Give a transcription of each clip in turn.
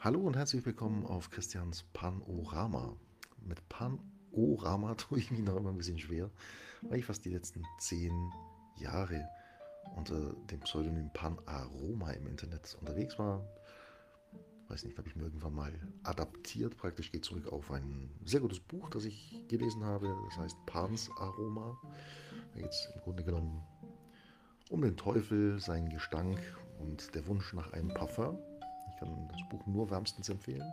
Hallo und herzlich willkommen auf Christians Panorama. Mit Panorama tue ich mich noch immer ein bisschen schwer, weil ich fast die letzten zehn Jahre unter dem Pseudonym Panaroma im Internet unterwegs war. Weiß nicht, habe ich mir irgendwann mal adaptiert. Praktisch geht zurück auf ein sehr gutes Buch, das ich gelesen habe. Das heißt Pans Aroma. Da geht es im Grunde genommen um den Teufel, seinen Gestank und der Wunsch nach einem Parfum. Kann das Buch nur wärmstens empfehlen.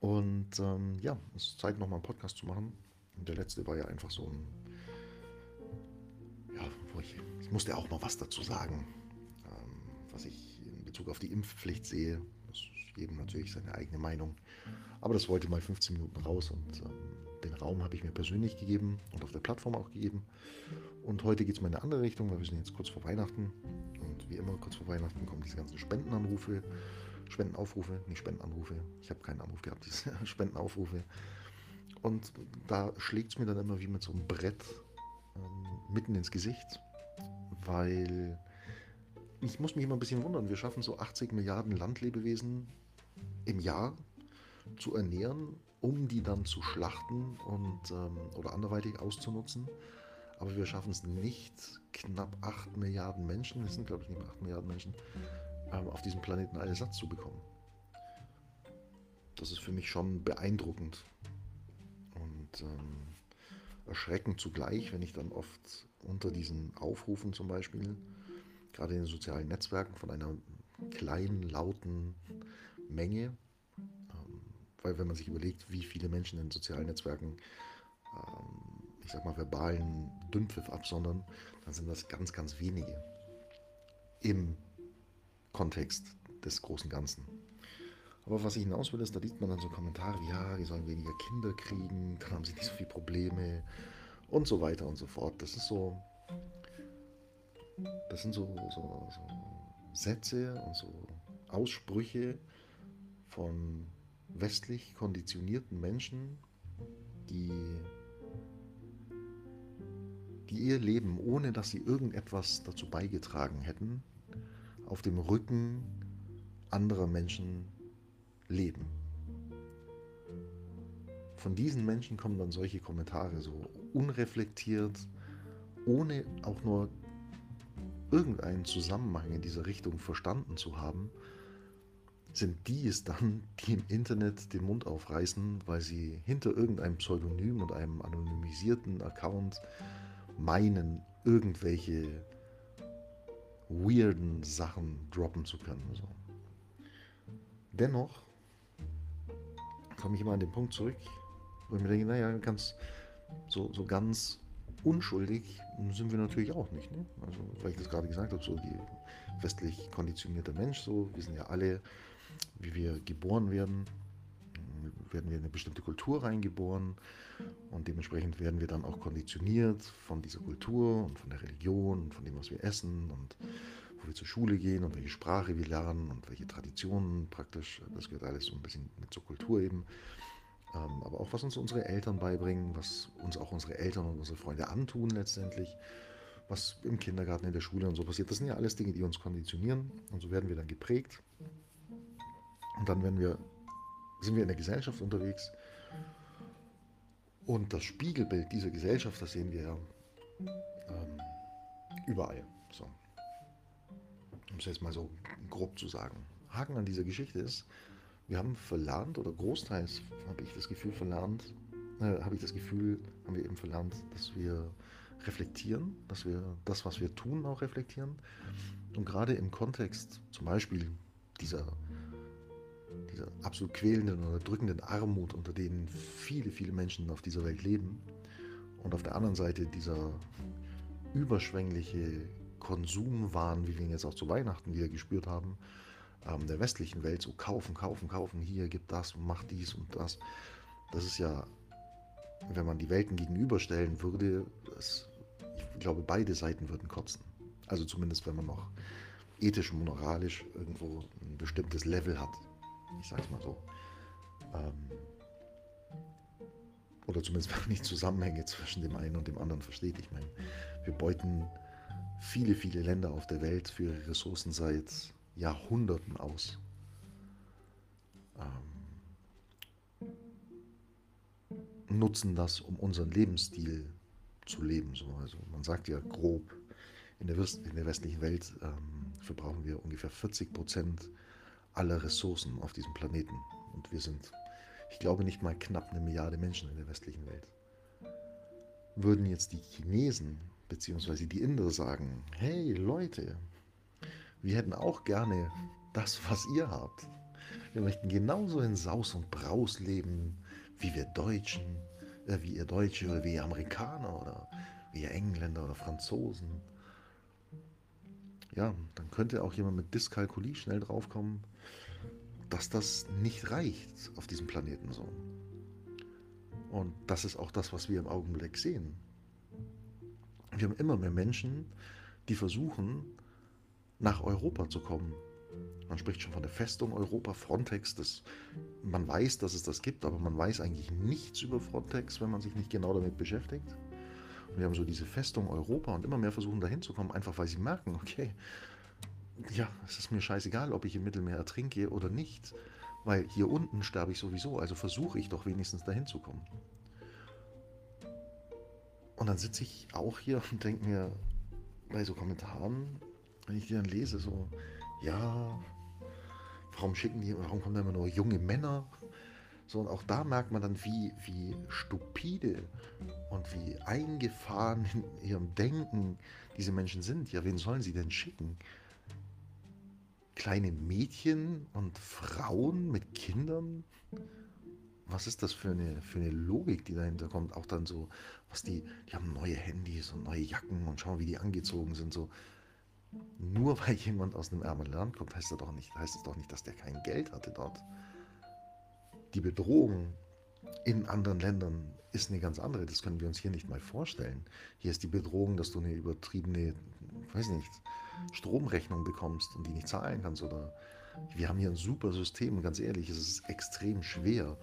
Und ähm, ja, es ist Zeit, nochmal einen Podcast zu machen. Und der letzte war ja einfach so ein. Ja, wo ich, ich musste auch mal was dazu sagen, ähm, was ich in Bezug auf die Impfpflicht sehe. Das ist jedem natürlich seine eigene Meinung. Aber das wollte mal 15 Minuten raus und ähm, den Raum habe ich mir persönlich gegeben und auf der Plattform auch gegeben. Und heute geht es mal in eine andere Richtung, weil wir sind jetzt kurz vor Weihnachten. Wie immer, kurz vor Weihnachten kommen diese ganzen Spendenanrufe, Spendenaufrufe, nicht Spendenanrufe. Ich habe keinen Anruf gehabt, diese Spendenaufrufe. Und da schlägt es mir dann immer wie mit so einem Brett ähm, mitten ins Gesicht, weil ich muss mich immer ein bisschen wundern. Wir schaffen so 80 Milliarden Landlebewesen im Jahr zu ernähren, um die dann zu schlachten und ähm, oder anderweitig auszunutzen. Aber wir schaffen es nicht, knapp 8 Milliarden Menschen, es sind glaube ich nicht mehr 8 Milliarden Menschen, ähm, auf diesem Planeten einen Satz zu bekommen. Das ist für mich schon beeindruckend und ähm, erschreckend zugleich, wenn ich dann oft unter diesen Aufrufen zum Beispiel, gerade in den sozialen Netzwerken, von einer kleinen, lauten Menge, ähm, weil wenn man sich überlegt, wie viele Menschen in sozialen Netzwerken ähm, sag mal, verbalen Dünnpfiff absondern, dann sind das ganz, ganz wenige im Kontext des großen Ganzen. Aber was ich hinaus will, ist, da liest man dann so Kommentare wie, ja, die sollen weniger Kinder kriegen, dann haben sie nicht so viele Probleme und so weiter und so fort. Das ist so, das sind so, so, so Sätze und so Aussprüche von westlich konditionierten Menschen, die die ihr Leben, ohne dass sie irgendetwas dazu beigetragen hätten, auf dem Rücken anderer Menschen leben. Von diesen Menschen kommen dann solche Kommentare, so unreflektiert, ohne auch nur irgendeinen Zusammenhang in dieser Richtung verstanden zu haben, sind die es dann, die im Internet den Mund aufreißen, weil sie hinter irgendeinem Pseudonym und einem anonymisierten Account meinen, irgendwelche weirden Sachen droppen zu können. So. Dennoch komme ich immer an den Punkt zurück, wo ich mir denke, naja, ganz, so, so ganz unschuldig sind wir natürlich auch nicht. Ne? Also, weil ich das gerade gesagt habe, so westlich konditionierte Mensch, so, wir sind ja alle, wie wir geboren werden, werden wir in eine bestimmte Kultur reingeboren und dementsprechend werden wir dann auch konditioniert von dieser Kultur und von der Religion und von dem, was wir essen und wo wir zur Schule gehen und welche Sprache wir lernen und welche Traditionen praktisch. Das gehört alles so ein bisschen mit zur Kultur eben. Ähm, aber auch was uns unsere Eltern beibringen, was uns auch unsere Eltern und unsere Freunde antun letztendlich, was im Kindergarten, in der Schule und so passiert. Das sind ja alles Dinge, die uns konditionieren und so werden wir dann geprägt. Und dann werden wir sind wir in der Gesellschaft unterwegs. Und das Spiegelbild dieser Gesellschaft, das sehen wir ähm, überall. So. Um es jetzt mal so grob zu sagen. Haken an dieser Geschichte ist, wir haben verlernt, oder großteils habe ich das Gefühl verlernt, äh, habe ich das Gefühl, haben wir eben verlernt, dass wir reflektieren, dass wir das, was wir tun, auch reflektieren. Und gerade im Kontext zum Beispiel dieser dieser absolut quälenden oder drückenden Armut, unter denen viele, viele Menschen auf dieser Welt leben. Und auf der anderen Seite dieser überschwängliche Konsumwahn, wie wir ihn jetzt auch zu Weihnachten wieder gespürt haben, ähm, der westlichen Welt, so kaufen, kaufen, kaufen, hier, gibt das, mach dies und das. Das ist ja, wenn man die Welten gegenüberstellen würde, das, ich glaube, beide Seiten würden kotzen. Also zumindest, wenn man noch ethisch und moralisch irgendwo ein bestimmtes Level hat. Ich sage es mal so. Ähm, oder zumindest, wenn man nicht Zusammenhänge zwischen dem einen und dem anderen versteht. Ich meine, wir beuten viele, viele Länder auf der Welt für ihre Ressourcen seit Jahrhunderten aus. ähm, nutzen das, um unseren Lebensstil zu leben. So. Also man sagt ja grob, in der, in der westlichen Welt ähm, verbrauchen wir ungefähr 40 Prozent aller Ressourcen auf diesem Planeten. Und wir sind, ich glaube, nicht mal knapp eine Milliarde Menschen in der westlichen Welt. Würden jetzt die Chinesen bzw. die Inder sagen, hey Leute, wir hätten auch gerne das, was ihr habt. Wir möchten genauso in Saus und Braus leben, wie wir Deutschen, äh, wie ihr Deutsche oder wie ihr Amerikaner oder wie ihr Engländer oder Franzosen. Ja, dann könnte auch jemand mit Dyskalkulie schnell draufkommen, dass das nicht reicht auf diesem Planeten so. Und das ist auch das, was wir im Augenblick sehen. Wir haben immer mehr Menschen, die versuchen, nach Europa zu kommen. Man spricht schon von der Festung Europa, Frontex. Das, man weiß, dass es das gibt, aber man weiß eigentlich nichts über Frontex, wenn man sich nicht genau damit beschäftigt. Wir haben so diese Festung Europa und immer mehr versuchen dahin zu kommen, einfach weil sie merken, okay, ja, es ist mir scheißegal, ob ich im Mittelmeer ertrinke oder nicht, weil hier unten sterbe ich sowieso, also versuche ich doch wenigstens dahin zu kommen. Und dann sitze ich auch hier und denke mir bei so Kommentaren, wenn ich die dann lese, so, ja, warum schicken die, warum kommen da immer nur junge Männer? So, und auch da merkt man dann, wie, wie stupide und wie eingefahren in ihrem Denken diese Menschen sind. Ja, wen sollen sie denn schicken? Kleine Mädchen und Frauen mit Kindern? Was ist das für eine, für eine Logik, die dahinter kommt? Auch dann so, was die, die haben neue Handys und neue Jacken und schauen, wie die angezogen sind. So, nur weil jemand aus einem ärmeren Land kommt, heißt, das doch nicht, heißt es doch nicht, dass der kein Geld hatte dort. Die Bedrohung in anderen Ländern ist eine ganz andere. Das können wir uns hier nicht mal vorstellen. Hier ist die Bedrohung, dass du eine übertriebene, weiß nicht, Stromrechnung bekommst und die nicht zahlen kannst. Oder wir haben hier ein super System. Ganz ehrlich, es ist extrem schwer,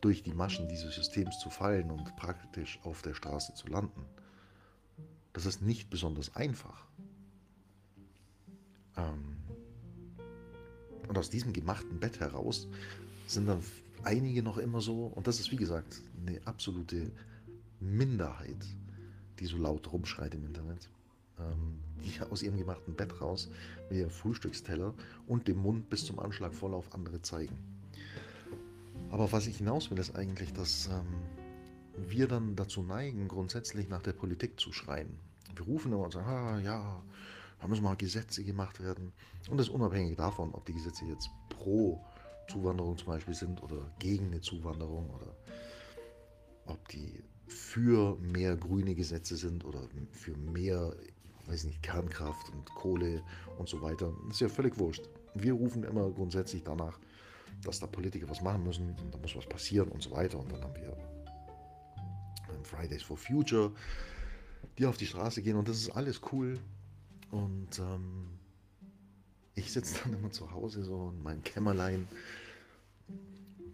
durch die Maschen dieses Systems zu fallen und praktisch auf der Straße zu landen. Das ist nicht besonders einfach. Ähm, und aus diesem gemachten Bett heraus sind dann einige noch immer so, und das ist wie gesagt eine absolute Minderheit, die so laut rumschreit im Internet, ähm, die aus ihrem gemachten Bett raus mit ihrem Frühstücksteller und dem Mund bis zum Anschlag voll auf andere zeigen. Aber was ich hinaus will, ist eigentlich, dass ähm, wir dann dazu neigen, grundsätzlich nach der Politik zu schreien. Wir rufen immer und sagen, ah, ja, da müssen mal Gesetze gemacht werden. Und das unabhängig davon, ob die Gesetze jetzt pro Zuwanderung zum Beispiel sind oder gegen eine Zuwanderung oder ob die für mehr grüne Gesetze sind oder für mehr, weiß nicht, Kernkraft und Kohle und so weiter. Das ist ja völlig wurscht. Wir rufen immer grundsätzlich danach, dass da Politiker was machen müssen und da muss was passieren und so weiter. Und dann haben wir Fridays for Future, die auf die Straße gehen und das ist alles cool. Und ähm, ich sitze dann immer zu Hause so in meinem Kämmerlein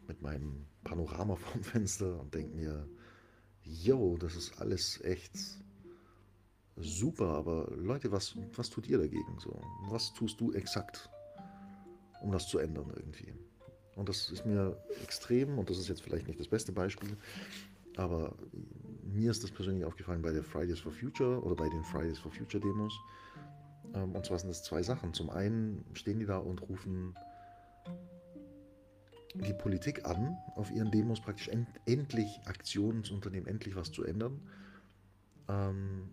mit meinem Panorama vom Fenster und denke mir, yo, das ist alles echt super, aber Leute, was, was tut ihr dagegen so? Was tust du exakt, um das zu ändern irgendwie? Und das ist mir extrem, und das ist jetzt vielleicht nicht das beste Beispiel, aber mir ist das persönlich aufgefallen bei der Fridays for Future oder bei den Fridays for Future Demos. Ähm, und zwar sind das zwei Sachen. Zum einen stehen die da und rufen die Politik an, auf ihren Demos praktisch end endlich Aktionen zu unternehmen, endlich was zu ändern. Ähm,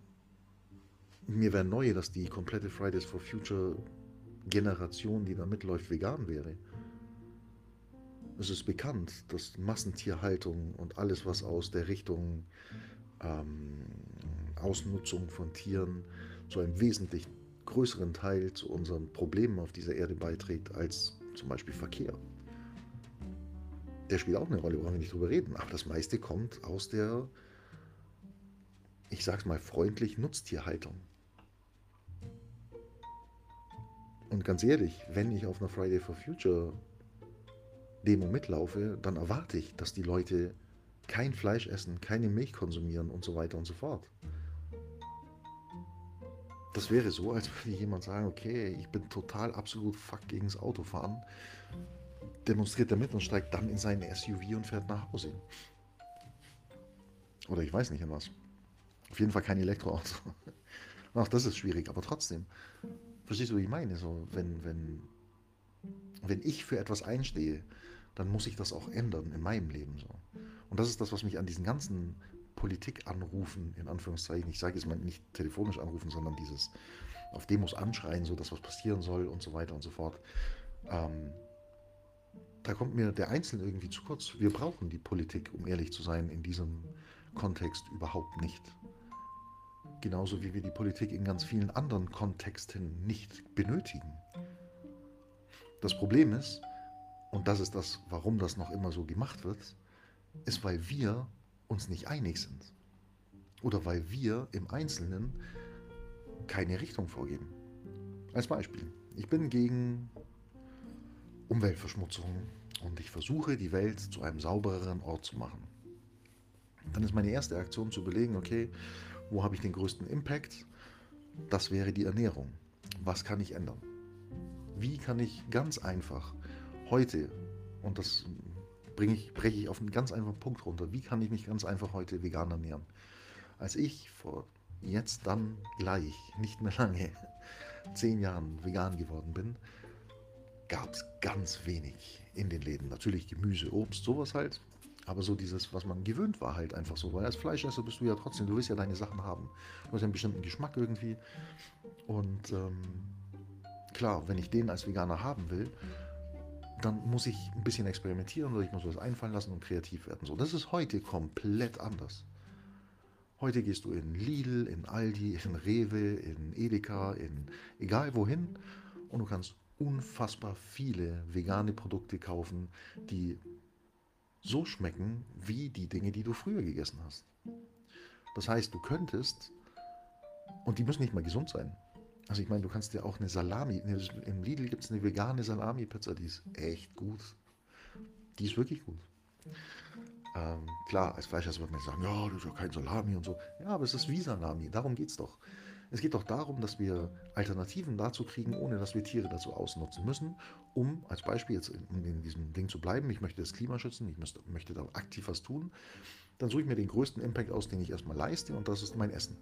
mir wäre neu, dass die komplette Fridays for Future Generation, die da mitläuft, vegan wäre. Es ist bekannt, dass Massentierhaltung und alles, was aus der Richtung ähm, Ausnutzung von Tieren zu einem wesentlich größeren Teil zu unseren Problemen auf dieser Erde beiträgt als zum Beispiel Verkehr. Der spielt auch eine Rolle, wollen wir nicht drüber reden. Aber das meiste kommt aus der, ich sag's mal freundlich, Nutztierhaltung. Und ganz ehrlich, wenn ich auf einer Friday for Future Demo mitlaufe, dann erwarte ich, dass die Leute kein Fleisch essen, keine Milch konsumieren und so weiter und so fort. Das wäre so, als würde jemand sagen, okay, ich bin total absolut fuck gegen das Autofahren. demonstriert damit und steigt dann in seinen SUV und fährt nach Hause. Oder ich weiß nicht in was. Auf jeden Fall kein Elektroauto. Auch das ist schwierig, aber trotzdem. Verstehst du, was ich meine? So, wenn, wenn, wenn ich für etwas einstehe, dann muss ich das auch ändern in meinem Leben. So. Und das ist das, was mich an diesen ganzen Politikanrufen, in Anführungszeichen, ich sage jetzt mal nicht telefonisch anrufen, sondern dieses auf Demos anschreien, so dass was passieren soll und so weiter und so fort. Ähm, da kommt mir der Einzelne irgendwie zu kurz. Wir brauchen die Politik, um ehrlich zu sein, in diesem Kontext überhaupt nicht. Genauso wie wir die Politik in ganz vielen anderen Kontexten nicht benötigen. Das Problem ist, und das ist das, warum das noch immer so gemacht wird, ist, weil wir uns nicht einig sind. Oder weil wir im Einzelnen keine Richtung vorgeben. Als Beispiel, ich bin gegen Umweltverschmutzung und ich versuche, die Welt zu einem saubereren Ort zu machen. Dann ist meine erste Aktion zu überlegen, okay, wo habe ich den größten Impact? Das wäre die Ernährung. Was kann ich ändern? Wie kann ich ganz einfach heute, und das bringe ich, breche ich auf einen ganz einfachen Punkt runter, wie kann ich mich ganz einfach heute vegan ernähren? Als ich vor jetzt dann gleich, nicht mehr lange, zehn Jahren vegan geworden bin, gab es ganz wenig in den Läden. Natürlich Gemüse, Obst, sowas halt. Aber so dieses, was man gewöhnt war, halt einfach so. Weil als Fleischesser bist du ja trotzdem, du willst ja deine Sachen haben. Du hast ja einen bestimmten Geschmack irgendwie. Und ähm, klar, wenn ich den als Veganer haben will, dann muss ich ein bisschen experimentieren oder ich muss was einfallen lassen und kreativ werden. So, das ist heute komplett anders. Heute gehst du in Lidl, in Aldi, in Rewe, in Edeka, in egal wohin und du kannst unfassbar viele vegane Produkte kaufen, die so schmecken wie die Dinge, die du früher gegessen hast. Das heißt, du könntest, und die müssen nicht mal gesund sein. Also ich meine, du kannst dir auch eine Salami, im Lidl gibt es eine vegane Salami-Pizza, die ist echt gut. Die ist wirklich gut. Ähm, klar, als Fleischesser wird man sagen, ja, das ist ja kein Salami und so. Ja, aber es ist wie Salami, darum geht es doch. Es geht doch darum, dass wir Alternativen dazu kriegen, ohne dass wir Tiere dazu ausnutzen müssen, um als Beispiel jetzt in, in diesem Ding zu bleiben, ich möchte das Klima schützen, ich müsste, möchte da aktiv was tun, dann suche ich mir den größten Impact aus, den ich erstmal leiste und das ist mein Essen.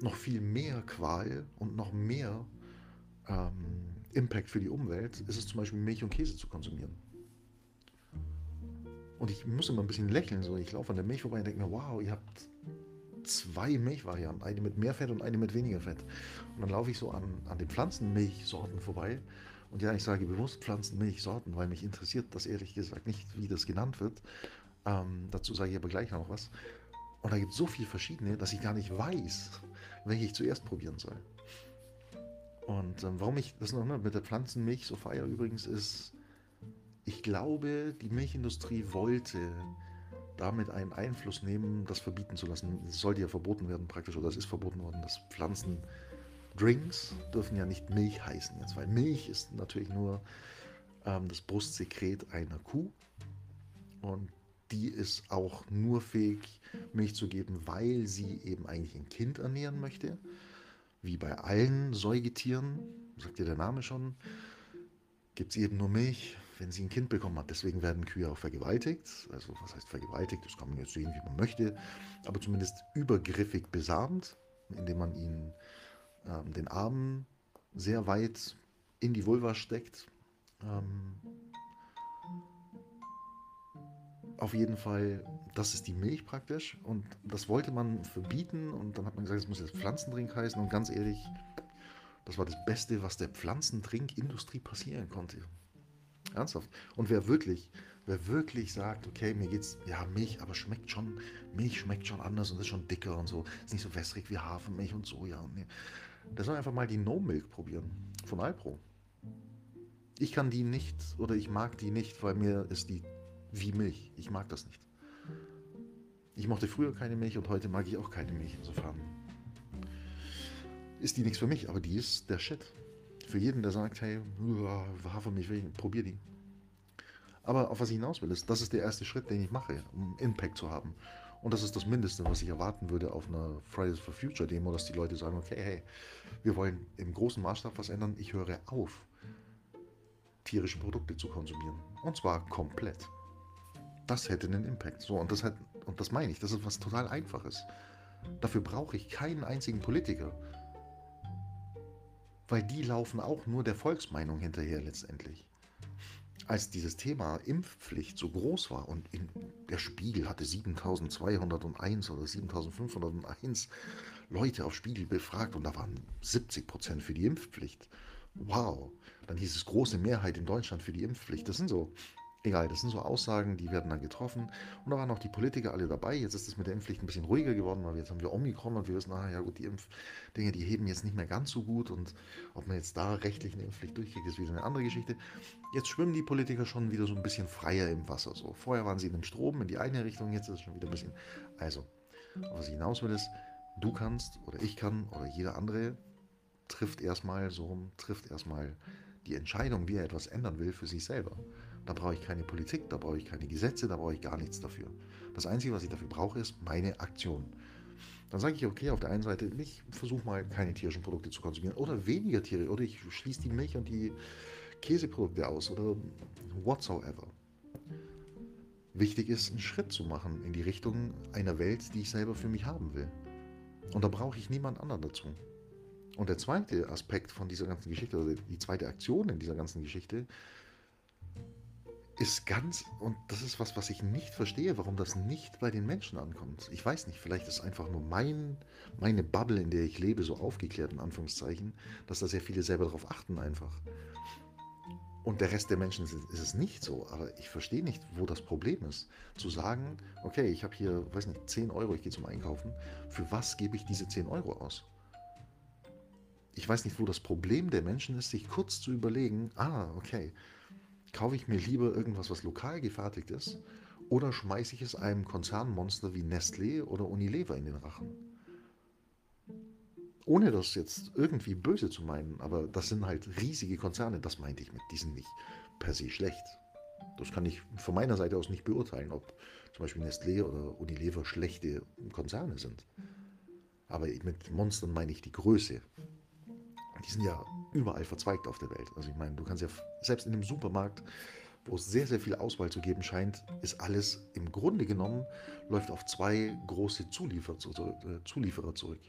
Noch viel mehr Qual und noch mehr ähm, Impact für die Umwelt ist es zum Beispiel Milch und Käse zu konsumieren. Und ich muss immer ein bisschen lächeln. So. Ich laufe an der Milch vorbei und denke mir, wow, ihr habt zwei Milchvarianten. Eine mit mehr Fett und eine mit weniger Fett. Und dann laufe ich so an, an den Pflanzenmilchsorten vorbei. Und ja, ich sage bewusst Pflanzenmilchsorten, weil mich interessiert das ehrlich gesagt nicht, wie das genannt wird. Ähm, dazu sage ich aber gleich noch was. Und da gibt es so viele verschiedene, dass ich gar nicht weiß, welche ich zuerst probieren soll. Und ähm, warum ich das noch ne, mit der Pflanzenmilch so feiere übrigens ist, ich glaube, die Milchindustrie wollte damit einen Einfluss nehmen, das verbieten zu lassen. Es sollte ja verboten werden praktisch, oder es ist verboten worden, dass Pflanzendrinks dürfen ja nicht Milch heißen jetzt, weil Milch ist natürlich nur ähm, das Brustsekret einer Kuh und die ist auch nur fähig, Milch zu geben, weil sie eben eigentlich ein Kind ernähren möchte. Wie bei allen Säugetieren, sagt ja der Name schon, gibt es eben nur Milch, wenn sie ein Kind bekommen hat. Deswegen werden Kühe auch vergewaltigt. Also was heißt vergewaltigt? Das kann man jetzt sehen, wie man möchte. Aber zumindest übergriffig besamt, indem man ihnen ähm, den Arm sehr weit in die Vulva steckt. Ähm, auf jeden Fall, das ist die Milch praktisch. Und das wollte man verbieten. Und dann hat man gesagt, es muss jetzt Pflanzendrink heißen. Und ganz ehrlich, das war das Beste, was der Pflanzentrinkindustrie passieren konnte. Ernsthaft. Und wer wirklich, wer wirklich sagt, okay, mir geht's, ja, Milch, aber schmeckt schon, Milch schmeckt schon anders und ist schon dicker und so, ist nicht so wässrig wie Hafermilch und Soja. Und nee. Der soll einfach mal die No Milk probieren von Alpro. Ich kann die nicht oder ich mag die nicht, weil mir ist die wie Milch. Ich mag das nicht. Ich mochte früher keine Milch und heute mag ich auch keine Milch. Insofern ist die nichts für mich, aber die ist der Shit. Für jeden, der sagt, hey, Hafermilch, probier die. Aber auf was ich hinaus will, ist, das ist der erste Schritt, den ich mache, um Impact zu haben. Und das ist das Mindeste, was ich erwarten würde auf einer Fridays for Future Demo, dass die Leute sagen, okay, hey, wir wollen im großen Maßstab was ändern, ich höre auf, tierische Produkte zu konsumieren. Und zwar komplett. Das hätte einen Impact. So, und das, hat, und das meine ich, das ist was total Einfaches. Dafür brauche ich keinen einzigen Politiker. Weil die laufen auch nur der Volksmeinung hinterher letztendlich. Als dieses Thema Impfpflicht so groß war und der Spiegel hatte 7201 oder 7501 Leute auf Spiegel befragt und da waren 70 Prozent für die Impfpflicht. Wow, dann hieß es große Mehrheit in Deutschland für die Impfpflicht. Das sind so Egal, das sind so Aussagen, die werden dann getroffen. Und da waren auch die Politiker alle dabei. Jetzt ist es mit der Impfpflicht ein bisschen ruhiger geworden, weil jetzt haben wir Omikron und wir wissen, ah ja gut, die Impfdinge, die heben jetzt nicht mehr ganz so gut. Und ob man jetzt da rechtlich eine Impfpflicht durchkriegt, ist wieder eine andere Geschichte. Jetzt schwimmen die Politiker schon wieder so ein bisschen freier im Wasser. So. Vorher waren sie in den Strom in die eine Richtung, jetzt ist es schon wieder ein bisschen. Also, was ich hinaus will, ist, du kannst oder ich kann oder jeder andere trifft erstmal so rum, trifft erstmal die Entscheidung, wie er etwas ändern will, für sich selber. Da brauche ich keine Politik, da brauche ich keine Gesetze, da brauche ich gar nichts dafür. Das Einzige, was ich dafür brauche, ist meine Aktion. Dann sage ich, okay, auf der einen Seite, ich versuche mal keine tierischen Produkte zu konsumieren oder weniger Tiere oder ich schließe die Milch und die Käseprodukte aus oder whatsoever. Wichtig ist, einen Schritt zu machen in die Richtung einer Welt, die ich selber für mich haben will. Und da brauche ich niemand anderen dazu. Und der zweite Aspekt von dieser ganzen Geschichte, oder die zweite Aktion in dieser ganzen Geschichte, ist ganz, und das ist was, was ich nicht verstehe, warum das nicht bei den Menschen ankommt. Ich weiß nicht, vielleicht ist einfach nur mein, meine Bubble, in der ich lebe, so aufgeklärt, in Anführungszeichen, dass da sehr viele selber darauf achten einfach. Und der Rest der Menschen ist, ist es nicht so. Aber ich verstehe nicht, wo das Problem ist. Zu sagen, okay, ich habe hier, weiß nicht, 10 Euro, ich gehe zum Einkaufen. Für was gebe ich diese 10 Euro aus? Ich weiß nicht, wo das Problem der Menschen ist, sich kurz zu überlegen, ah, okay, Kaufe ich mir lieber irgendwas, was lokal gefertigt ist, oder schmeiße ich es einem Konzernmonster wie Nestlé oder Unilever in den Rachen? Ohne das jetzt irgendwie böse zu meinen, aber das sind halt riesige Konzerne, das meinte ich mit, die sind nicht per se schlecht. Das kann ich von meiner Seite aus nicht beurteilen, ob zum Beispiel Nestlé oder Unilever schlechte Konzerne sind. Aber mit Monstern meine ich die Größe. Die sind ja überall verzweigt auf der Welt. Also ich meine, du kannst ja selbst in einem Supermarkt, wo es sehr, sehr viel Auswahl zu geben scheint, ist alles im Grunde genommen, läuft auf zwei große Zulieferer, äh, Zulieferer zurück.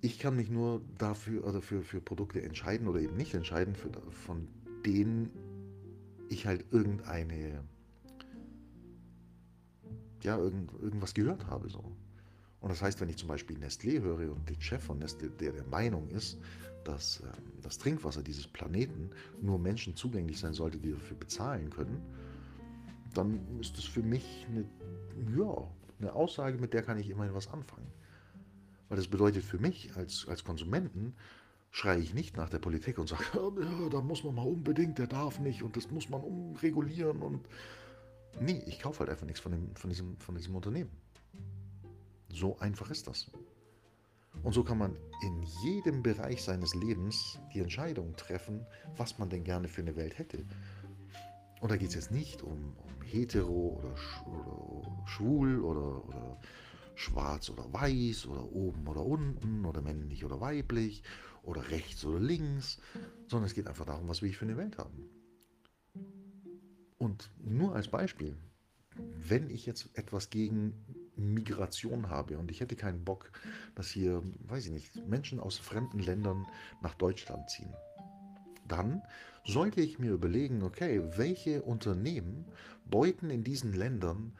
Ich kann mich nur dafür oder für, für Produkte entscheiden oder eben nicht entscheiden, für, von denen ich halt irgendeine, ja, irgend, irgendwas gehört habe. So. Und das heißt, wenn ich zum Beispiel Nestlé höre und den Chef von Nestlé, der der Meinung ist, dass äh, das Trinkwasser dieses Planeten nur Menschen zugänglich sein sollte, die dafür bezahlen können, dann ist das für mich eine, ja, eine Aussage, mit der kann ich immerhin was anfangen. Weil das bedeutet für mich als, als Konsumenten, schreie ich nicht nach der Politik und sage, ja, da muss man mal unbedingt, der darf nicht und das muss man umregulieren und nee, ich kaufe halt einfach nichts von, dem, von, diesem, von diesem Unternehmen. So einfach ist das. Und so kann man in jedem Bereich seines Lebens die Entscheidung treffen, was man denn gerne für eine Welt hätte. Und da geht es jetzt nicht um, um hetero oder, sch oder schwul oder, oder schwarz oder weiß oder oben oder unten oder männlich oder weiblich oder rechts oder links, sondern es geht einfach darum, was wir für eine Welt haben. Und nur als Beispiel, wenn ich jetzt etwas gegen Migration habe und ich hätte keinen Bock, dass hier, weiß ich nicht, Menschen aus fremden Ländern nach Deutschland ziehen, dann sollte ich mir überlegen, okay, welche Unternehmen beuten in diesen Ländern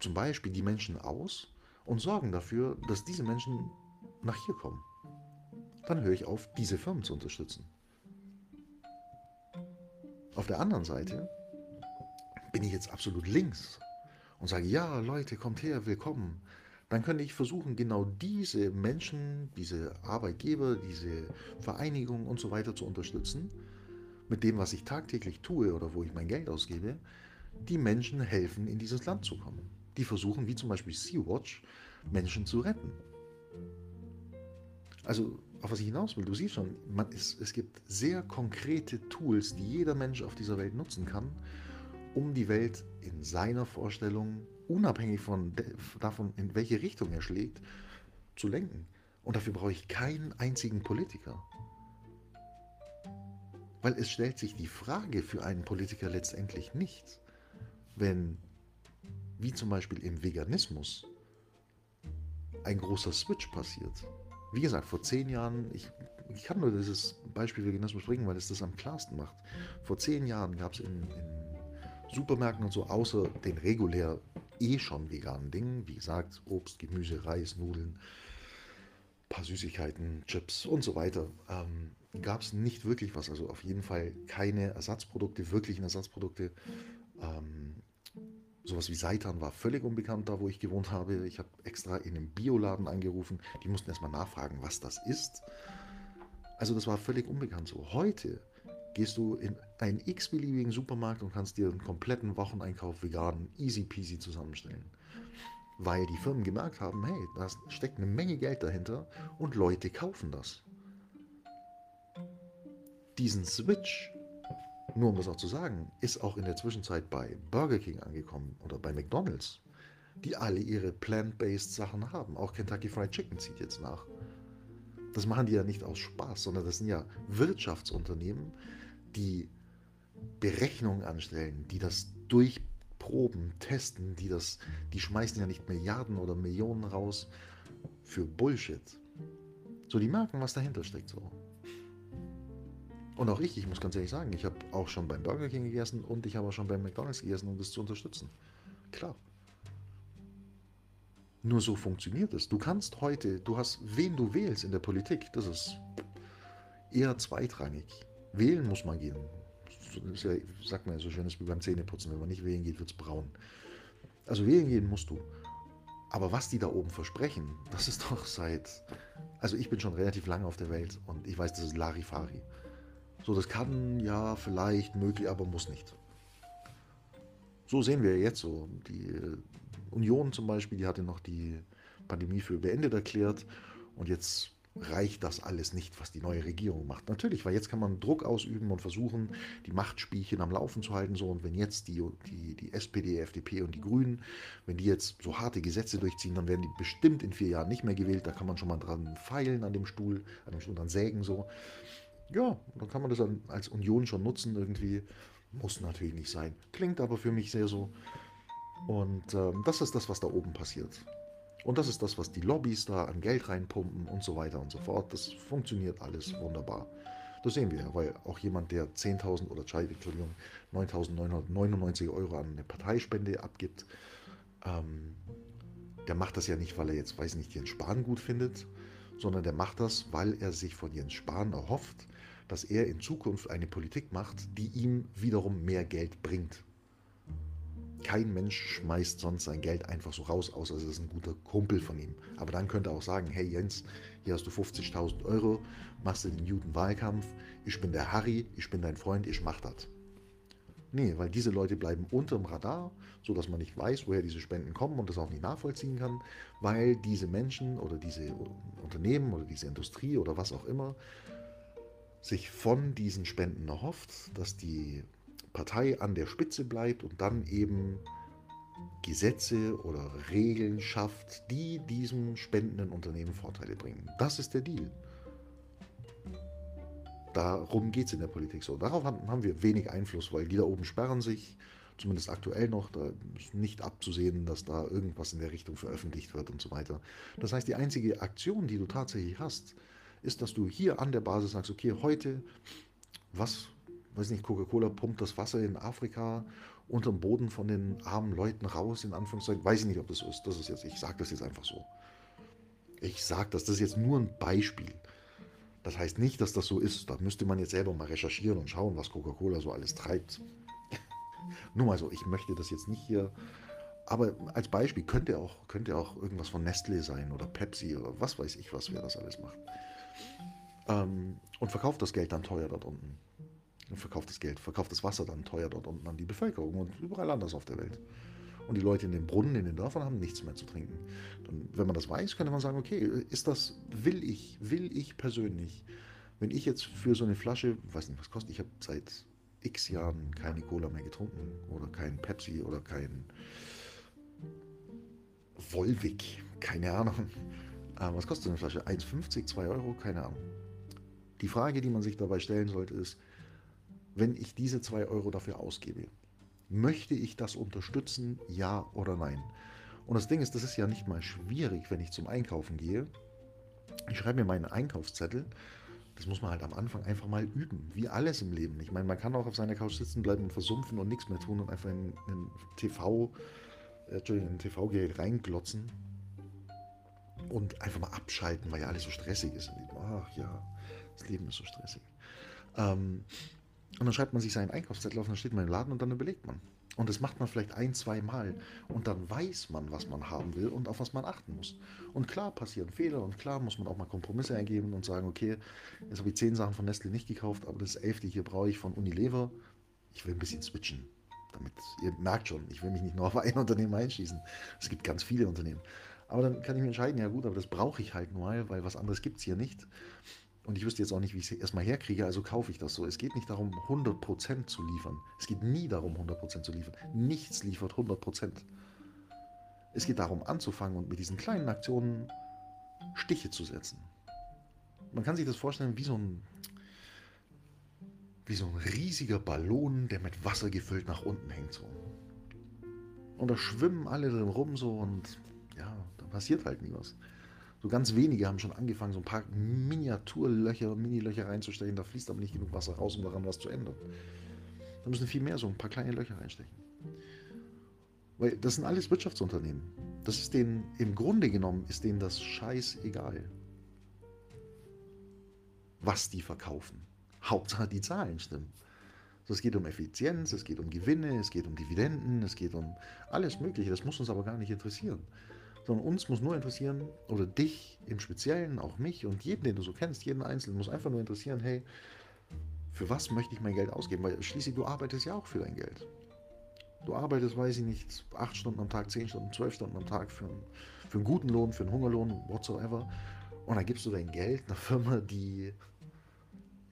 zum Beispiel die Menschen aus und sorgen dafür, dass diese Menschen nach hier kommen. Dann höre ich auf, diese Firmen zu unterstützen. Auf der anderen Seite bin ich jetzt absolut links und sage, ja, Leute, kommt her, willkommen, dann könnte ich versuchen, genau diese Menschen, diese Arbeitgeber, diese Vereinigungen und so weiter zu unterstützen, mit dem, was ich tagtäglich tue oder wo ich mein Geld ausgebe, die Menschen helfen, in dieses Land zu kommen. Die versuchen, wie zum Beispiel Sea-Watch, Menschen zu retten. Also, auf was ich hinaus will, du siehst schon, man ist, es gibt sehr konkrete Tools, die jeder Mensch auf dieser Welt nutzen kann, um die Welt in seiner Vorstellung, unabhängig von davon, in welche Richtung er schlägt, zu lenken. Und dafür brauche ich keinen einzigen Politiker. Weil es stellt sich die Frage für einen Politiker letztendlich nicht, wenn, wie zum Beispiel im Veganismus, ein großer Switch passiert. Wie gesagt, vor zehn Jahren, ich, ich kann nur dieses Beispiel Veganismus bringen, weil es das am klarsten macht. Vor zehn Jahren gab es in, in Supermärkten und so, außer den regulär eh schon veganen Dingen, wie gesagt, Obst, Gemüse, Reis, Nudeln, paar Süßigkeiten, Chips und so weiter, ähm, gab es nicht wirklich was. Also auf jeden Fall keine Ersatzprodukte, wirklichen Ersatzprodukte. Ähm, sowas wie Seitan war völlig unbekannt da, wo ich gewohnt habe. Ich habe extra in einem Bioladen angerufen. Die mussten erstmal nachfragen, was das ist. Also das war völlig unbekannt so. Heute gehst du in einen x-beliebigen Supermarkt und kannst dir einen kompletten Wocheneinkauf vegan easy peasy zusammenstellen weil die Firmen gemerkt haben, hey, da steckt eine Menge Geld dahinter und Leute kaufen das. Diesen Switch, nur um das auch zu sagen, ist auch in der Zwischenzeit bei Burger King angekommen oder bei McDonald's, die alle ihre plant-based Sachen haben. Auch Kentucky Fried Chicken zieht jetzt nach. Das machen die ja nicht aus Spaß, sondern das sind ja Wirtschaftsunternehmen, die Berechnungen anstellen, die das durch Proben, testen, die das, die schmeißen ja nicht Milliarden oder Millionen raus für Bullshit. So, die merken, was dahinter steckt so. Und auch ich, ich muss ganz ehrlich sagen, ich habe auch schon beim Burger King gegessen und ich habe auch schon beim McDonald's gegessen, um das zu unterstützen. Klar. Nur so funktioniert es. Du kannst heute, du hast, wen du wählst in der Politik, das ist eher zweitrangig. Wählen muss man gehen ist ja, sagt man ja so schön, ist wie beim Zähneputzen. Wenn man nicht wählen geht, wird es braun. Also wählen gehen musst du. Aber was die da oben versprechen, das ist doch seit. Also ich bin schon relativ lange auf der Welt und ich weiß, das ist Larifari. So, das kann ja vielleicht möglich, aber muss nicht. So sehen wir jetzt so. Die Union zum Beispiel, die hatte noch die Pandemie für beendet erklärt und jetzt reicht das alles nicht, was die neue Regierung macht. Natürlich, weil jetzt kann man Druck ausüben und versuchen, die Machtspielchen am Laufen zu halten. So, und wenn jetzt die, die, die SPD, FDP und die Grünen, wenn die jetzt so harte Gesetze durchziehen, dann werden die bestimmt in vier Jahren nicht mehr gewählt. Da kann man schon mal dran feilen an dem Stuhl, an dem Stuhl dran sägen so. Ja, dann kann man das als Union schon nutzen irgendwie. Muss natürlich nicht sein. Klingt aber für mich sehr so. Und ähm, das ist das, was da oben passiert. Und das ist das, was die Lobbys da an Geld reinpumpen und so weiter und so fort. Das funktioniert alles wunderbar. Das sehen wir, weil auch jemand, der 10.000 oder Entschuldigung, 9.999 Euro an eine Parteispende abgibt, ähm, der macht das ja nicht, weil er jetzt, weiß nicht, Jens Spahn gut findet, sondern der macht das, weil er sich von Jens Spahn erhofft, dass er in Zukunft eine Politik macht, die ihm wiederum mehr Geld bringt. Kein Mensch schmeißt sonst sein Geld einfach so raus, außer es ist ein guter Kumpel von ihm. Aber dann könnte er auch sagen, hey Jens, hier hast du 50.000 Euro, machst du den Judenwahlkampf, ich bin der Harry, ich bin dein Freund, ich mach das. Nee, weil diese Leute bleiben unter dem Radar, sodass man nicht weiß, woher diese Spenden kommen und das auch nicht nachvollziehen kann, weil diese Menschen oder diese Unternehmen oder diese Industrie oder was auch immer sich von diesen Spenden erhofft, dass die Partei an der Spitze bleibt und dann eben Gesetze oder Regeln schafft, die diesem spendenden Unternehmen Vorteile bringen. Das ist der Deal. Darum geht es in der Politik so. Darauf haben wir wenig Einfluss, weil die da oben sperren sich, zumindest aktuell noch. Da ist nicht abzusehen, dass da irgendwas in der Richtung veröffentlicht wird und so weiter. Das heißt, die einzige Aktion, die du tatsächlich hast, ist, dass du hier an der Basis sagst, okay, heute, was weiß nicht, Coca-Cola pumpt das Wasser in Afrika unterm Boden von den armen Leuten raus, in Anführungszeichen. Weiß ich nicht, ob das ist. Das ist jetzt, ich sage das jetzt einfach so. Ich sage das, das ist jetzt nur ein Beispiel. Das heißt nicht, dass das so ist. Da müsste man jetzt selber mal recherchieren und schauen, was Coca-Cola so alles treibt. nur mal so, ich möchte das jetzt nicht hier. Aber als Beispiel könnte auch, könnte auch irgendwas von Nestle sein oder Pepsi oder was weiß ich was, wer das alles macht. Ähm, und verkauft das Geld dann teuer dort unten und verkauft das Geld, verkauft das Wasser dann teuer dort unten an die Bevölkerung und überall anders auf der Welt. Und die Leute in den Brunnen, in den Dörfern haben nichts mehr zu trinken. Dann, wenn man das weiß, könnte man sagen, okay, ist das, will ich, will ich persönlich, wenn ich jetzt für so eine Flasche, weiß nicht, was kostet, ich habe seit x Jahren keine Cola mehr getrunken oder kein Pepsi oder kein Volvic, keine Ahnung. Aber was kostet so eine Flasche? 1,50, 2 Euro, keine Ahnung. Die Frage, die man sich dabei stellen sollte, ist, wenn ich diese 2 Euro dafür ausgebe? Möchte ich das unterstützen, ja oder nein? Und das Ding ist, das ist ja nicht mal schwierig, wenn ich zum Einkaufen gehe. Ich schreibe mir meinen Einkaufszettel. Das muss man halt am Anfang einfach mal üben, wie alles im Leben. Ich meine, man kann auch auf seiner Couch sitzen bleiben und versumpfen und nichts mehr tun und einfach in ein TV, äh, ein TV-Gerät reinglotzen und einfach mal abschalten, weil ja alles so stressig ist. Ach ja, das Leben ist so stressig. Ähm, und dann schreibt man sich seinen Einkaufszettel auf, dann steht man im Laden und dann überlegt man. Und das macht man vielleicht ein, zwei Mal. Und dann weiß man, was man haben will und auf was man achten muss. Und klar passieren Fehler und klar muss man auch mal Kompromisse eingeben und sagen, okay, jetzt habe ich zehn Sachen von Nestle nicht gekauft, aber das elfte hier brauche ich von Unilever. Ich will ein bisschen switchen. Damit, ihr merkt schon, ich will mich nicht nur auf ein Unternehmen einschießen. Es gibt ganz viele Unternehmen. Aber dann kann ich mir entscheiden, ja gut, aber das brauche ich halt nur, weil was anderes gibt es hier nicht. Und ich wüsste jetzt auch nicht, wie ich es erstmal herkriege, also kaufe ich das so. Es geht nicht darum, 100% zu liefern. Es geht nie darum, 100% zu liefern. Nichts liefert 100%. Es geht darum, anzufangen und mit diesen kleinen Aktionen Stiche zu setzen. Man kann sich das vorstellen wie so ein, wie so ein riesiger Ballon, der mit Wasser gefüllt nach unten hängt. So. Und da schwimmen alle drin rum so und ja, da passiert halt nie was. So ganz wenige haben schon angefangen, so ein paar Miniaturlöcher, Minilöcher reinzustechen. Da fließt aber nicht genug Wasser raus, um daran was zu ändern. Da müssen viel mehr so ein paar kleine Löcher reinstechen. Weil das sind alles Wirtschaftsunternehmen. Das ist denen, im Grunde genommen, ist denen das scheißegal, was die verkaufen. Hauptsache die Zahlen stimmen. So, es geht um Effizienz, es geht um Gewinne, es geht um Dividenden, es geht um alles Mögliche. Das muss uns aber gar nicht interessieren sondern uns muss nur interessieren, oder dich im Speziellen, auch mich und jeden, den du so kennst, jeden Einzelnen, muss einfach nur interessieren, hey, für was möchte ich mein Geld ausgeben? Weil schließlich du arbeitest ja auch für dein Geld. Du arbeitest, weiß ich nicht, acht Stunden am Tag, zehn Stunden, zwölf Stunden am Tag für einen, für einen guten Lohn, für einen Hungerlohn, whatsoever. Und dann gibst du dein Geld einer Firma, die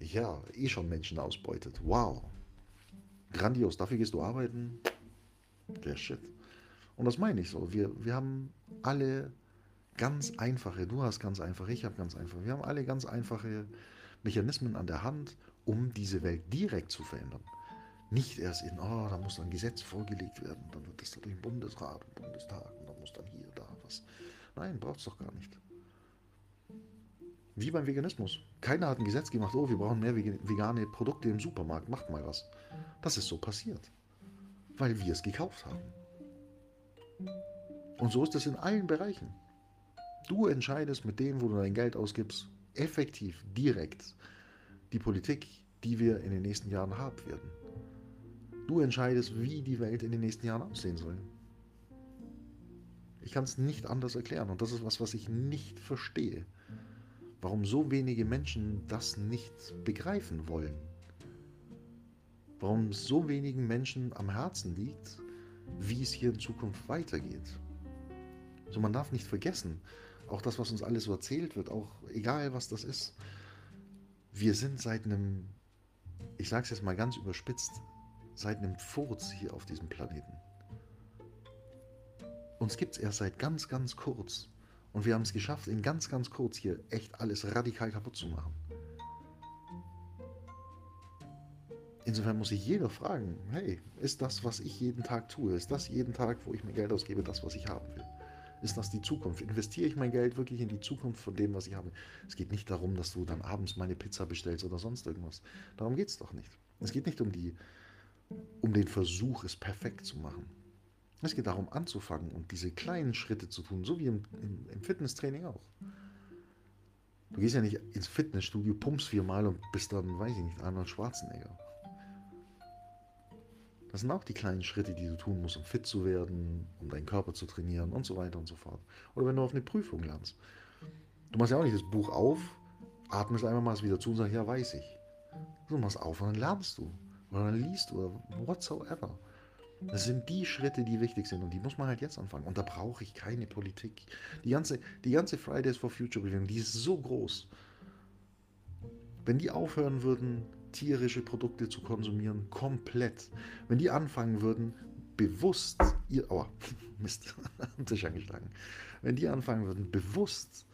ja eh schon Menschen ausbeutet. Wow. Grandios. Dafür gehst du arbeiten. Der Shit. Und das meine ich so. Wir, wir haben alle ganz einfache, du hast ganz einfache, ich habe ganz einfache, wir haben alle ganz einfache Mechanismen an der Hand, um diese Welt direkt zu verändern. Nicht erst in, oh, da muss ein Gesetz vorgelegt werden, dann wird das durch den Bundesrat und Bundestag und dann muss dann hier, da was. Nein, braucht es doch gar nicht. Wie beim Veganismus. Keiner hat ein Gesetz gemacht, oh, wir brauchen mehr vegane Produkte im Supermarkt, macht mal was. Das ist so passiert, weil wir es gekauft haben. Und so ist es in allen Bereichen. Du entscheidest mit dem, wo du dein Geld ausgibst, effektiv, direkt die Politik, die wir in den nächsten Jahren haben werden. Du entscheidest, wie die Welt in den nächsten Jahren aussehen soll. Ich kann es nicht anders erklären und das ist was, was ich nicht verstehe. Warum so wenige Menschen das nicht begreifen wollen. Warum so wenigen Menschen am Herzen liegt, wie es hier in Zukunft weitergeht. So, man darf nicht vergessen, auch das, was uns alles so erzählt wird, auch egal was das ist, wir sind seit einem, ich sage es jetzt mal ganz überspitzt, seit einem Furz hier auf diesem Planeten. Uns gibt es erst seit ganz, ganz kurz. Und wir haben es geschafft, in ganz, ganz kurz hier echt alles radikal kaputt zu machen. Insofern muss sich jeder fragen, hey, ist das, was ich jeden Tag tue, ist das jeden Tag, wo ich mir Geld ausgebe, das, was ich haben will? Ist das die Zukunft? Investiere ich mein Geld wirklich in die Zukunft von dem, was ich habe? Es geht nicht darum, dass du dann abends meine Pizza bestellst oder sonst irgendwas. Darum geht es doch nicht. Es geht nicht um, die, um den Versuch, es perfekt zu machen. Es geht darum, anzufangen und diese kleinen Schritte zu tun, so wie im, im, im Fitnesstraining auch. Du gehst ja nicht ins Fitnessstudio, pumpst viermal und bist dann, weiß ich nicht, Arnold Schwarzenegger. Das sind auch die kleinen Schritte, die du tun musst, um fit zu werden, um deinen Körper zu trainieren und so weiter und so fort. Oder wenn du auf eine Prüfung lernst. Du machst ja auch nicht das Buch auf, atmest einmal mal wieder zu und sagst, ja, weiß ich. Du machst auf und dann lernst du. Oder dann liest du oder whatsoever. Das sind die Schritte, die wichtig sind und die muss man halt jetzt anfangen. Und da brauche ich keine Politik. Die ganze, die ganze Fridays for Future Bewegung, die ist so groß. Wenn die aufhören würden, tierische Produkte zu konsumieren, komplett. Wenn die anfangen würden, bewusst ihr, oh, Mist, Tisch angeschlagen. Wenn die anfangen würden, bewusst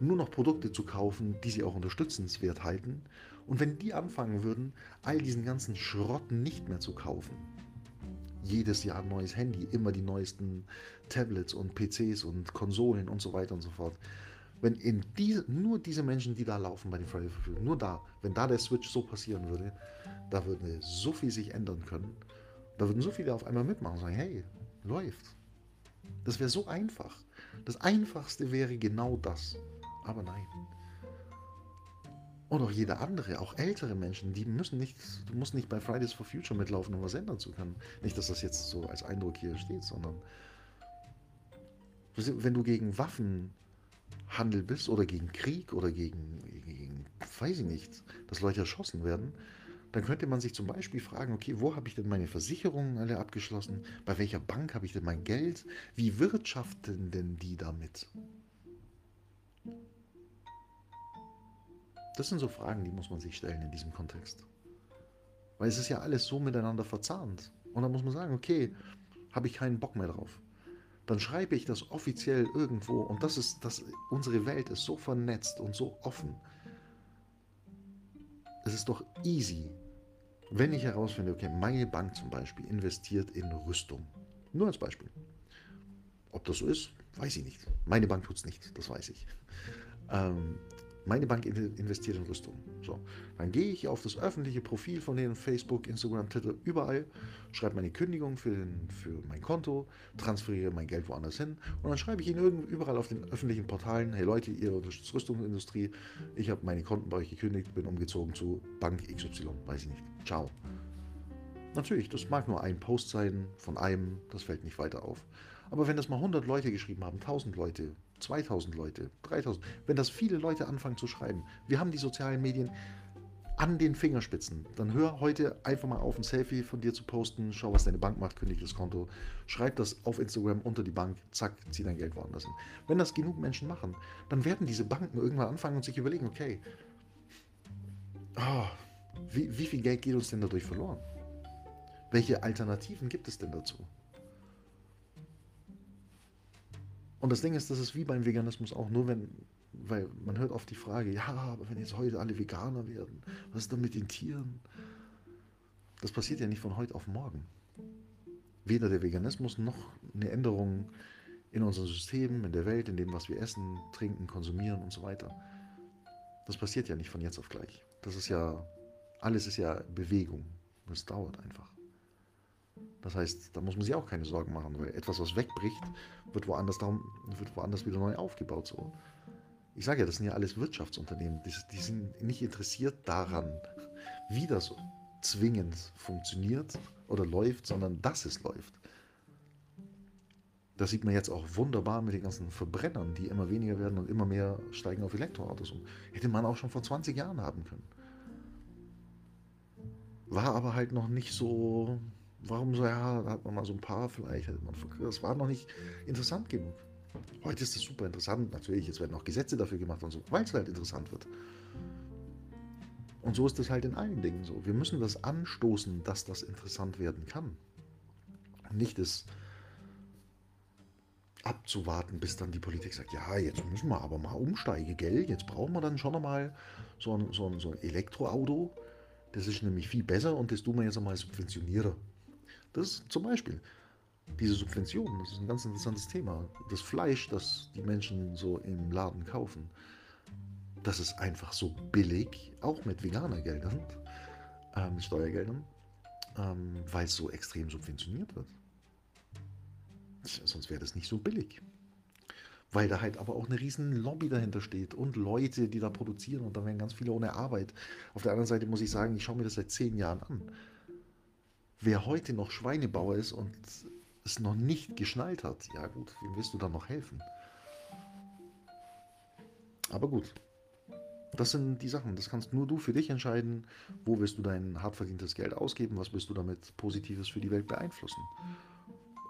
nur noch Produkte zu kaufen, die sie auch unterstützenswert halten. Und wenn die anfangen würden, all diesen ganzen Schrott nicht mehr zu kaufen, jedes Jahr ein neues Handy, immer die neuesten Tablets und PCs und Konsolen und so weiter und so fort. Wenn in diese, nur diese Menschen, die da laufen bei den Friday for Future, nur da, wenn da der Switch so passieren würde, da würde so viel sich ändern können. Da würden so viele auf einmal mitmachen und sagen, hey, läuft. Das wäre so einfach. Das Einfachste wäre genau das. Aber nein. Und auch jeder andere, auch ältere Menschen, die müssen nicht, du musst nicht bei Fridays for Future mitlaufen, um was ändern zu können. Nicht, dass das jetzt so als Eindruck hier steht, sondern wenn du gegen Waffenhandel bist oder gegen Krieg oder gegen, gegen, weiß ich nicht, dass Leute erschossen werden, dann könnte man sich zum Beispiel fragen, okay, wo habe ich denn meine Versicherungen alle abgeschlossen? Bei welcher Bank habe ich denn mein Geld? Wie wirtschaften denn die damit? Das sind so Fragen, die muss man sich stellen in diesem Kontext. Weil es ist ja alles so miteinander verzahnt. Und dann muss man sagen, okay, habe ich keinen Bock mehr drauf. Dann schreibe ich das offiziell irgendwo und das ist, das, unsere Welt ist so vernetzt und so offen. Es ist doch easy, wenn ich herausfinde, okay, meine Bank zum Beispiel investiert in Rüstung. Nur als Beispiel. Ob das so ist, weiß ich nicht. Meine Bank tut es nicht, das weiß ich. Ähm, meine Bank investiert in Rüstung. So, dann gehe ich auf das öffentliche Profil von denen, Facebook, Instagram, Twitter, überall, schreibe meine Kündigung für, den, für mein Konto, transferiere mein Geld woanders hin und dann schreibe ich ihnen überall auf den öffentlichen Portalen, hey Leute, ihr unterstützt Rüstungsindustrie, ich habe meine Konten bei euch gekündigt, bin umgezogen zu Bank XY, weiß ich nicht. Ciao. Natürlich, das mag nur ein Post sein von einem, das fällt nicht weiter auf. Aber wenn das mal 100 Leute geschrieben haben, 1000 Leute, 2000 Leute, 3000, wenn das viele Leute anfangen zu schreiben, wir haben die sozialen Medien an den Fingerspitzen, dann hör heute einfach mal auf, ein Selfie von dir zu posten, schau, was deine Bank macht, kündige das Konto, schreib das auf Instagram unter die Bank, zack, zieh dein Geld woanders hin. Wenn das genug Menschen machen, dann werden diese Banken irgendwann anfangen und sich überlegen, okay, oh, wie, wie viel Geld geht uns denn dadurch verloren? Welche Alternativen gibt es denn dazu? Und das Ding ist, das ist wie beim Veganismus auch, nur wenn, weil man hört oft die Frage, ja, aber wenn jetzt heute alle Veganer werden, was ist dann mit den Tieren? Das passiert ja nicht von heute auf morgen. Weder der Veganismus noch eine Änderung in unserem System, in der Welt, in dem, was wir essen, trinken, konsumieren und so weiter. Das passiert ja nicht von jetzt auf gleich. Das ist ja, alles ist ja Bewegung. Das dauert einfach. Das heißt, da muss man sich auch keine Sorgen machen, weil etwas, was wegbricht, wird woanders, darum, wird woanders wieder neu aufgebaut. So. Ich sage ja, das sind ja alles Wirtschaftsunternehmen. Die, die sind nicht interessiert daran, wie das zwingend funktioniert oder läuft, sondern dass es läuft. Das sieht man jetzt auch wunderbar mit den ganzen Verbrennern, die immer weniger werden und immer mehr steigen auf Elektroautos um. Hätte man auch schon vor 20 Jahren haben können. War aber halt noch nicht so Warum so, ja, da hat man mal so ein paar, vielleicht hätte man, das war noch nicht interessant genug. Heute ist es super interessant, natürlich, es werden auch Gesetze dafür gemacht und so, weil es halt interessant wird. Und so ist es halt in allen Dingen so. Wir müssen das anstoßen, dass das interessant werden kann. Nicht es abzuwarten, bis dann die Politik sagt, ja, jetzt müssen wir aber mal umsteigen, gell? Jetzt brauchen wir dann schon mal so ein, so ein, so ein Elektroauto. Das ist nämlich viel besser und das tun wir jetzt einmal subventionieren. Das ist zum Beispiel diese Subventionen, das ist ein ganz interessantes Thema. Das Fleisch, das die Menschen so im Laden kaufen, das ist einfach so billig, auch mit veganer Geldern, äh, mit Steuergeldern, ähm, weil es so extrem subventioniert wird. Sonst wäre das nicht so billig. Weil da halt aber auch eine riesen Lobby dahinter steht und Leute, die da produzieren und da werden ganz viele ohne Arbeit. Auf der anderen Seite muss ich sagen, ich schaue mir das seit zehn Jahren an wer heute noch Schweinebauer ist und es noch nicht geschnallt hat, ja gut, wem willst du dann noch helfen? Aber gut, das sind die Sachen. Das kannst nur du für dich entscheiden. Wo willst du dein hart verdientes Geld ausgeben? Was willst du damit Positives für die Welt beeinflussen?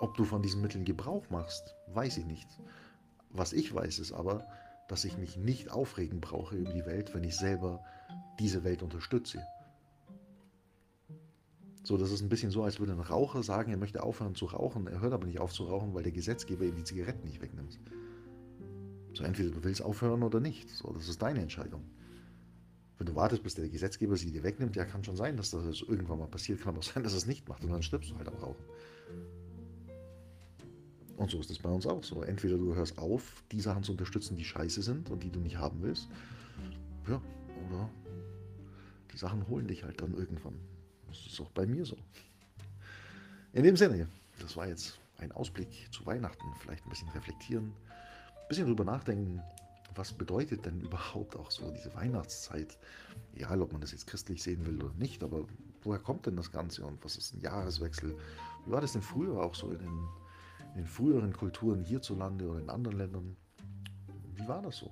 Ob du von diesen Mitteln Gebrauch machst, weiß ich nicht. Was ich weiß, ist aber, dass ich mich nicht aufregen brauche über die Welt, wenn ich selber diese Welt unterstütze. So, das ist ein bisschen so, als würde ein Raucher sagen, er möchte aufhören zu rauchen, er hört aber nicht auf zu rauchen, weil der Gesetzgeber ihm die Zigaretten nicht wegnimmt. So entweder du willst aufhören oder nicht. So, das ist deine Entscheidung. Wenn du wartest, bis der Gesetzgeber sie dir wegnimmt, ja, kann schon sein, dass das irgendwann mal passiert. Kann auch sein, dass es nicht macht und dann stirbst du halt am Rauchen. Und so ist es bei uns auch so. Entweder du hörst auf, die Sachen zu unterstützen, die scheiße sind und die du nicht haben willst. Ja, oder die Sachen holen dich halt dann irgendwann. Das ist auch bei mir so. In dem Sinne, das war jetzt ein Ausblick zu Weihnachten. Vielleicht ein bisschen reflektieren, ein bisschen drüber nachdenken, was bedeutet denn überhaupt auch so diese Weihnachtszeit? Egal, ob man das jetzt christlich sehen will oder nicht, aber woher kommt denn das Ganze und was ist ein Jahreswechsel? Wie war das denn früher auch so in den, in den früheren Kulturen hierzulande oder in anderen Ländern? Wie war das so?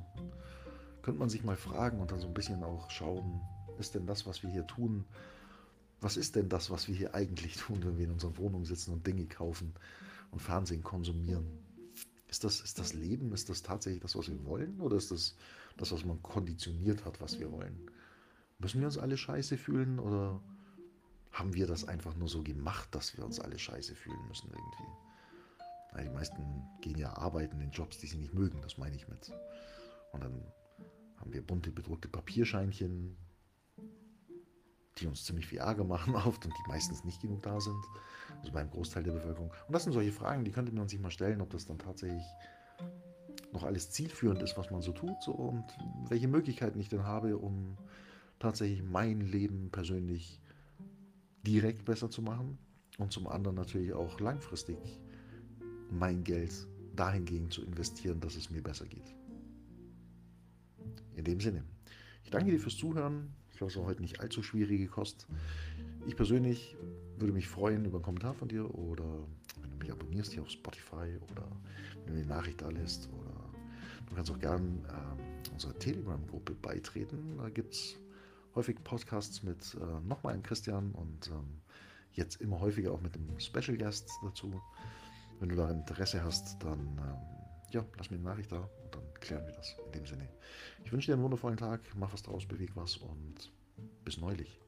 Könnte man sich mal fragen und dann so ein bisschen auch schauen, ist denn das, was wir hier tun, was ist denn das, was wir hier eigentlich tun, wenn wir in unserer Wohnung sitzen und Dinge kaufen und Fernsehen konsumieren? Ist das, ist das Leben, ist das tatsächlich das, was wir wollen? Oder ist das das, was man konditioniert hat, was wir wollen? Müssen wir uns alle scheiße fühlen oder haben wir das einfach nur so gemacht, dass wir uns alle scheiße fühlen müssen irgendwie? Na, die meisten gehen ja arbeiten in Jobs, die sie nicht mögen, das meine ich mit. Und dann haben wir bunte bedruckte Papierscheinchen, die uns ziemlich viel Ärger machen oft und die meistens nicht genug da sind. Also beim Großteil der Bevölkerung. Und das sind solche Fragen, die könnte man sich mal stellen, ob das dann tatsächlich noch alles zielführend ist, was man so tut so, und welche Möglichkeiten ich denn habe, um tatsächlich mein Leben persönlich direkt besser zu machen und zum anderen natürlich auch langfristig mein Geld dahingehend zu investieren, dass es mir besser geht. In dem Sinne, ich danke dir fürs Zuhören. Ich hoffe, es war heute nicht allzu schwierige Kost. Ich persönlich würde mich freuen über einen Kommentar von dir oder wenn du mich abonnierst hier auf Spotify oder wenn du eine Nachricht da lässt oder du kannst auch gern äh, unserer Telegram-Gruppe beitreten. Da gibt es häufig Podcasts mit äh, nochmal einem Christian und ähm, jetzt immer häufiger auch mit einem Special Guest dazu. Wenn du da Interesse hast, dann ähm, ja, lass mir eine Nachricht da klären wir das. In dem Sinne. Ich wünsche dir einen wundervollen Tag, mach was draus, beweg was und bis neulich.